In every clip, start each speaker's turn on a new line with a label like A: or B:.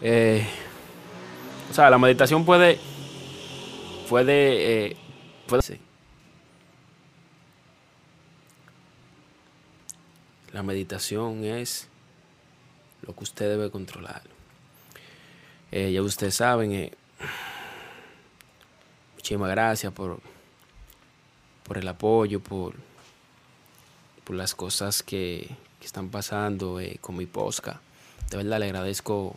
A: Eh, o sea, la meditación puede. Puede. Eh, puede sí. La meditación es lo que usted debe controlar. Eh, ya ustedes saben. Eh, muchísimas gracias por, por el apoyo, por, por las cosas que, que están pasando con mi posca. De verdad le agradezco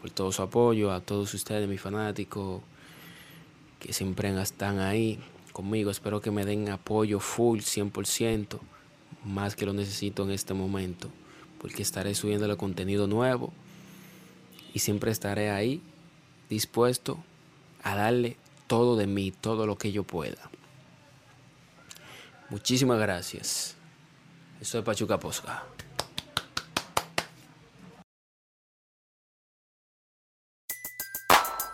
A: por todo su apoyo, a todos ustedes, mis fanáticos, que siempre están ahí conmigo. Espero que me den apoyo full, 100%, más que lo necesito en este momento, porque estaré subiendo contenido nuevo y siempre estaré ahí dispuesto a darle todo de mí, todo lo que yo pueda. Muchísimas gracias. Eso es Pachuca Posca.